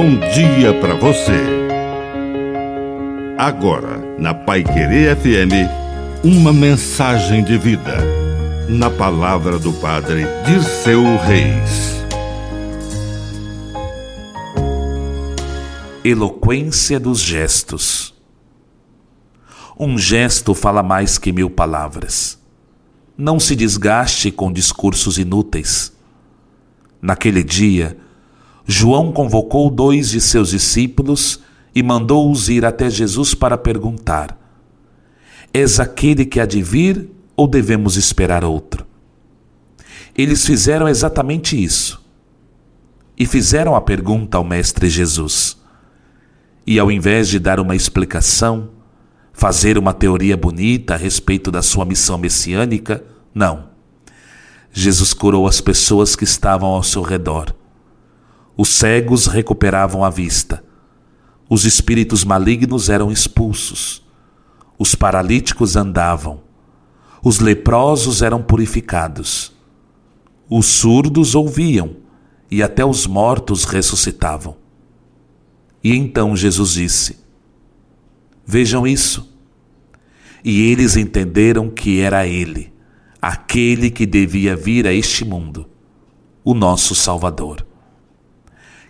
bom dia para você. Agora, na Pai Querer FM, uma mensagem de vida. Na palavra do Padre de seu Reis. Eloquência dos gestos. Um gesto fala mais que mil palavras. Não se desgaste com discursos inúteis. Naquele dia, João convocou dois de seus discípulos e mandou-os ir até Jesus para perguntar: És aquele que há de vir ou devemos esperar outro? Eles fizeram exatamente isso. E fizeram a pergunta ao Mestre Jesus. E ao invés de dar uma explicação, fazer uma teoria bonita a respeito da sua missão messiânica, não. Jesus curou as pessoas que estavam ao seu redor os cegos recuperavam a vista. Os espíritos malignos eram expulsos. Os paralíticos andavam. Os leprosos eram purificados. Os surdos ouviam e até os mortos ressuscitavam. E então Jesus disse: Vejam isso. E eles entenderam que era Ele, aquele que devia vir a este mundo, o nosso Salvador.